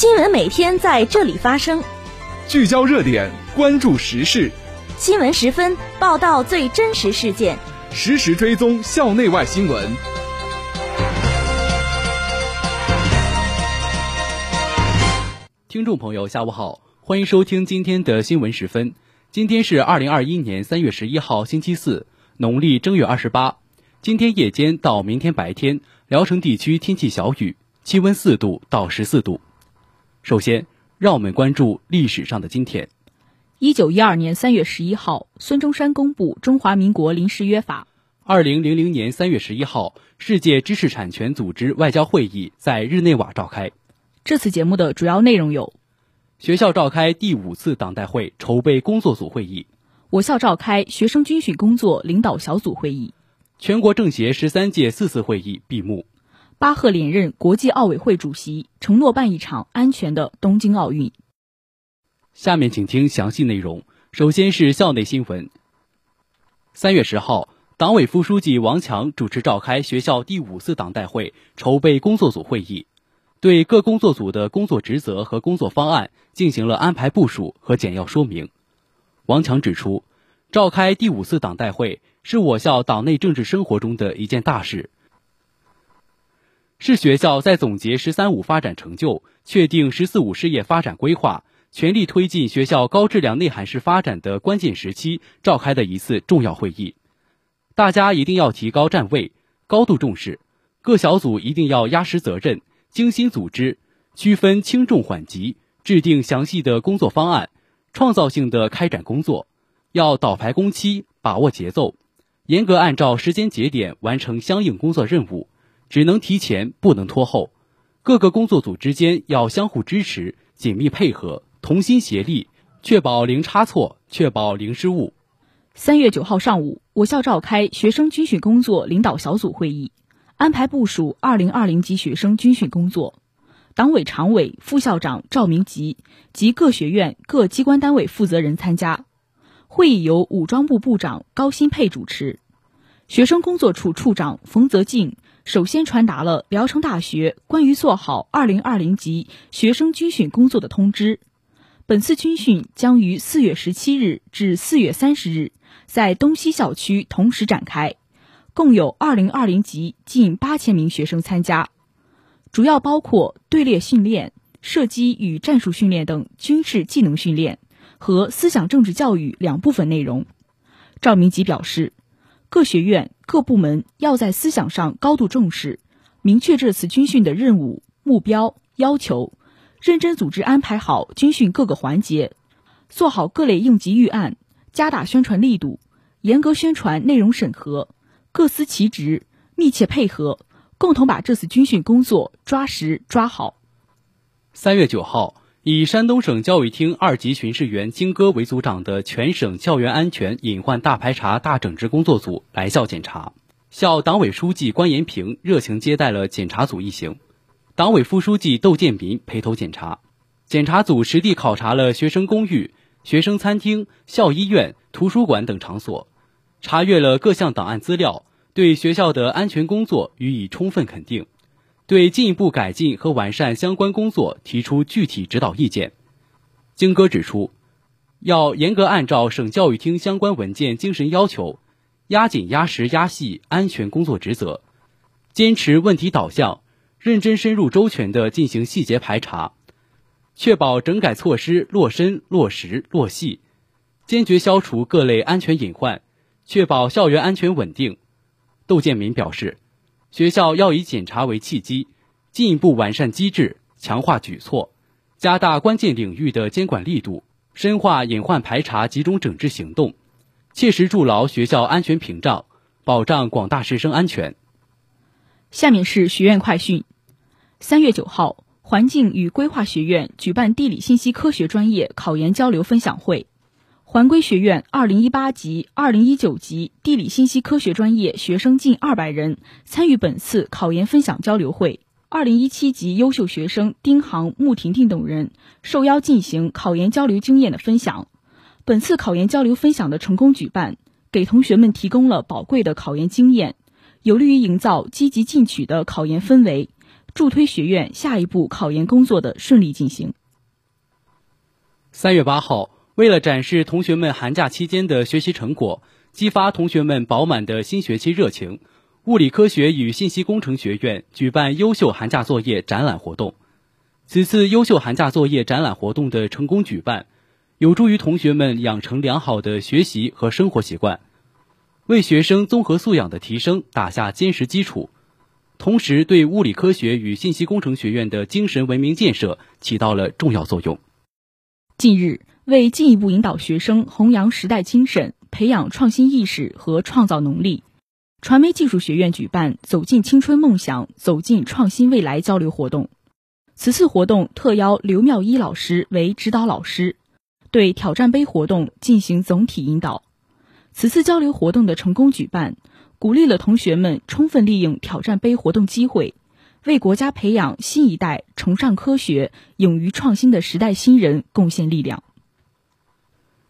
新闻每天在这里发生，聚焦热点，关注时事。新闻十分报道最真实事件，实时追踪校内外新闻。听众朋友，下午好，欢迎收听今天的新闻十分。今天是二零二一年三月十一号，星期四，农历正月二十八。今天夜间到明天白天，聊城地区天气小雨，气温四度到十四度。首先，让我们关注历史上的今天。一九一二年三月十一号，孙中山公布《中华民国临时约法》。二零零零年三月十一号，世界知识产权组织外交会议在日内瓦召开。这次节目的主要内容有：学校召开第五次党代会筹备工作组会议；我校召开学生军训工作领导小组会议；全国政协十三届四次会议闭幕；巴赫连任国际奥委会主席，承诺办一场安全的东京奥运。下面请听详细内容。首先是校内新闻。三月十号，党委副书记王强主持召开学校第五次党代会筹备工作组会议。对各工作组的工作职责和工作方案进行了安排部署和简要说明。王强指出，召开第五次党代会是我校党内政治生活中的一件大事，是学校在总结“十三五”发展成就、确定“十四五”事业发展规划、全力推进学校高质量内涵式发展的关键时期召开的一次重要会议。大家一定要提高站位，高度重视，各小组一定要压实责任。精心组织，区分轻重缓急，制定详细的工作方案，创造性的开展工作，要倒排工期，把握节奏，严格按照时间节点完成相应工作任务，只能提前，不能拖后。各个工作组之间要相互支持，紧密配合，同心协力，确保零差错，确保零失误。三月九号上午，我校召开学生军训工作领导小组会议。安排部署二零二零级学生军训工作，党委常委、副校长赵明吉及各学院各机关单位负责人参加。会议由武装部部长高新佩主持。学生工作处处长冯泽静首先传达了聊城大学关于做好二零二零级学生军训工作的通知。本次军训将于四月十七日至四月三十日在东西校区同时展开。共有二零二零级近八千名学生参加，主要包括队列训练、射击与战术训练等军事技能训练和思想政治教育两部分内容。赵明吉表示，各学院各部门要在思想上高度重视，明确这次军训的任务、目标、要求，认真组织安排好军训各个环节，做好各类应急预案，加大宣传力度，严格宣传内容审核。各司其职，密切配合，共同把这次军训工作抓实抓好。三月九号，以山东省教育厅二级巡视员金戈为组长的全省校园安全隐患大排查大整治工作组来校检查，校党委书记关延平热情接待了检查组一行，党委副书记窦建民陪同检查。检查组实地考察了学生公寓、学生餐厅、校医院、图书馆等场所。查阅了各项档案资料，对学校的安全工作予以充分肯定，对进一步改进和完善相关工作提出具体指导意见。经哥指出，要严格按照省教育厅相关文件精神要求，压紧、压实、压细安全工作职责，坚持问题导向，认真、深入、周全地进行细节排查，确保整改措施落深、落实、落细，坚决消除各类安全隐患。确保校园安全稳定，窦建民表示，学校要以检查为契机，进一步完善机制，强化举措，加大关键领域的监管力度，深化隐患排查集中整治行动，切实筑牢学校安全屏障，保障广大师生安全。下面是学院快讯：三月九号，环境与规划学院举办地理信息科学专业考研交流分享会。环规学院二零一八级、二零一九级地理信息科学专业学生近二百人参与本次考研分享交流会。二零一七级优秀学生丁航、穆婷婷等人受邀进行考研交流经验的分享。本次考研交流分享的成功举办，给同学们提供了宝贵的考研经验，有利于营造积极进取的考研氛围，助推学院下一步考研工作的顺利进行。三月八号，为了展示同学们寒假期间的学习成果，激发同学们饱满的新学期热情，物理科学与信息工程学院举办优秀寒假作业展览活动。此次优秀寒假作业展览活动的成功举办，有助于同学们养成良好的学习和生活习惯，为学生综合素养的提升打下坚实基础，同时对物理科学与信息工程学院的精神文明建设起到了重要作用。近日，为进一步引导学生弘扬时代精神，培养创新意识和创造能力，传媒技术学院举办“走进青春梦想，走进创新未来”交流活动。此次活动特邀刘妙一老师为指导老师，对挑战杯活动进行总体引导。此次交流活动的成功举办，鼓励了同学们充分利用挑战杯活动机会。为国家培养新一代崇尚科学、勇于创新的时代新人贡献力量。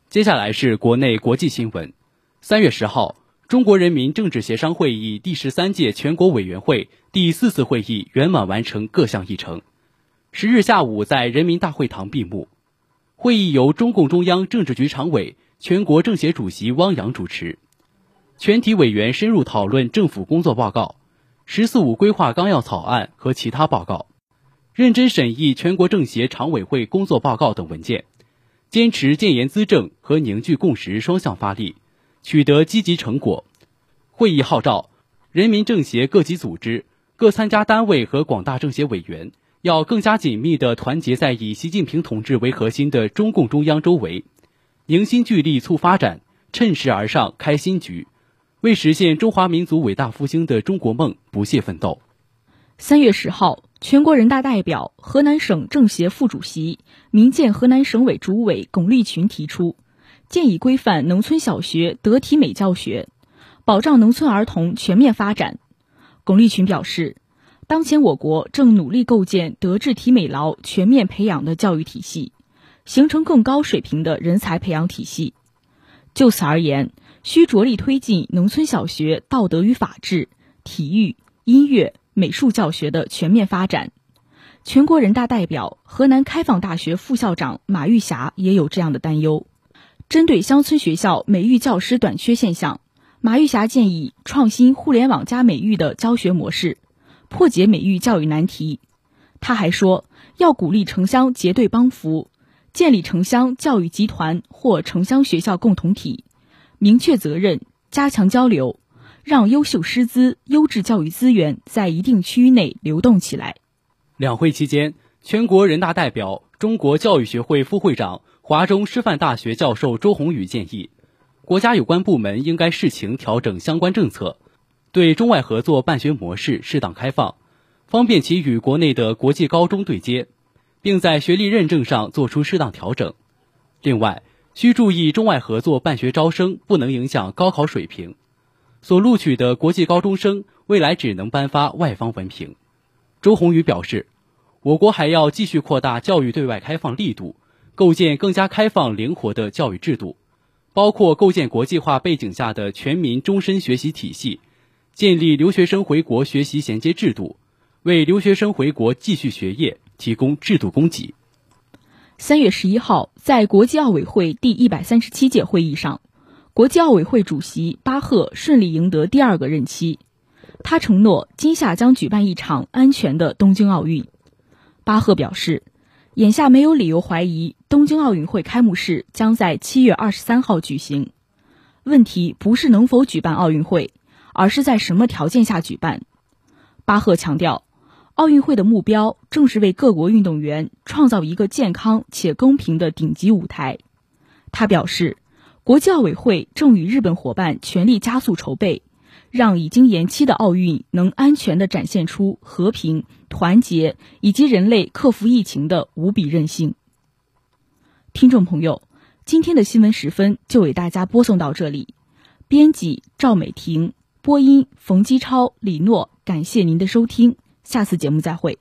接下来是国内国际新闻。三月十号，中国人民政治协商会议第十三届全国委员会第四次会议圆满完成各项议程，十日下午在人民大会堂闭幕。会议由中共中央政治局常委、全国政协主席汪洋主持，全体委员深入讨论政府工作报告。“十四五”规划纲要草案和其他报告，认真审议全国政协常委会工作报告等文件，坚持建言资政和凝聚共识双向发力，取得积极成果。会议号召人民政协各级组织、各参加单位和广大政协委员，要更加紧密地团结在以习近平同志为核心的中共中央周围，凝心聚力促发展，趁势而上开新局。为实现中华民族伟大复兴的中国梦不懈奋斗。三月十号，全国人大代表、河南省政协副主席、民建河南省委主委巩立群提出，建议规范农村小学德体美教学，保障农村儿童全面发展。巩立群表示，当前我国正努力构建德智体美劳全面培养的教育体系，形成更高水平的人才培养体系。就此而言，需着力推进农村小学道德与法治、体育、音乐、美术教学的全面发展。全国人大代表、河南开放大学副校长马玉霞也有这样的担忧。针对乡村学校美育教师短缺现象，马玉霞建议创新“互联网加美育”的教学模式，破解美育教育难题。他还说，要鼓励城乡结对帮扶。建立城乡教育集团或城乡学校共同体，明确责任，加强交流，让优秀师资、优质教育资源在一定区域内流动起来。两会期间，全国人大代表、中国教育学会副会长、华中师范大学教授周宏宇建议，国家有关部门应该视情调整相关政策，对中外合作办学模式适当开放，方便其与国内的国际高中对接。并在学历认证上做出适当调整。另外，需注意中外合作办学招生不能影响高考水平。所录取的国际高中生未来只能颁发外方文凭。周鸿宇表示，我国还要继续扩大教育对外开放力度，构建更加开放灵活的教育制度，包括构建国际化背景下的全民终身学习体系，建立留学生回国学习衔接制度，为留学生回国继续学业。提供制度供给。三月十一号，在国际奥委会第一百三十七届会议上，国际奥委会主席巴赫顺利赢得第二个任期。他承诺今夏将举办一场安全的东京奥运。巴赫表示，眼下没有理由怀疑东京奥运会开幕式将在七月二十三号举行。问题不是能否举办奥运会，而是在什么条件下举办。巴赫强调。奥运会的目标正是为各国运动员创造一个健康且公平的顶级舞台。他表示，国际奥委会正与日本伙伴全力加速筹备，让已经延期的奥运能安全地展现出和平、团结以及人类克服疫情的无比韧性。听众朋友，今天的新闻时分就为大家播送到这里。编辑赵美婷，播音冯基超、李诺，感谢您的收听。下次节目再会。